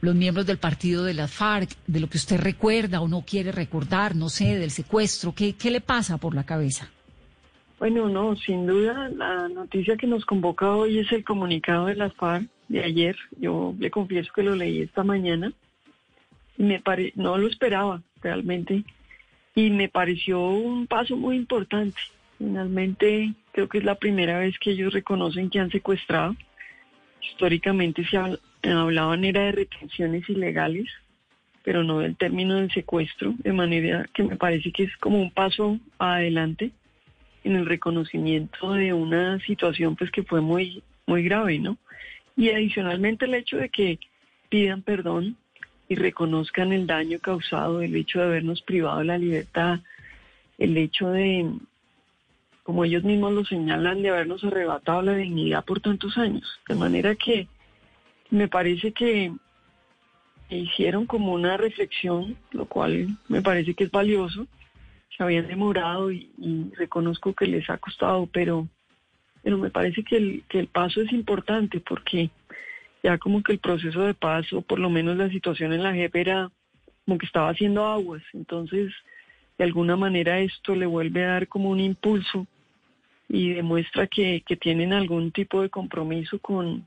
los miembros del partido de las FARC, de lo que usted recuerda o no quiere recordar, no sé, del secuestro. ¿Qué, qué le pasa por la cabeza? Bueno, no, sin duda la noticia que nos convoca hoy es el comunicado de las FARC de ayer. Yo le confieso que lo leí esta mañana y me pare... no lo esperaba realmente y me pareció un paso muy importante. Finalmente creo que es la primera vez que ellos reconocen que han secuestrado. Históricamente se habl- hablaban era de retenciones ilegales, pero no del término del secuestro, de manera que me parece que es como un paso adelante en el reconocimiento de una situación pues que fue muy muy grave, ¿no? Y adicionalmente el hecho de que pidan perdón y reconozcan el daño causado, el hecho de habernos privado de la libertad, el hecho de, como ellos mismos lo señalan, de habernos arrebatado la dignidad por tantos años. De manera que me parece que hicieron como una reflexión, lo cual me parece que es valioso. Se habían demorado y, reconozco que les ha costado, pero, pero me parece que el, que el paso es importante porque ya como que el proceso de paz, o por lo menos la situación en la JEP era como que estaba haciendo aguas. Entonces, de alguna manera esto le vuelve a dar como un impulso y demuestra que, que tienen algún tipo de compromiso con,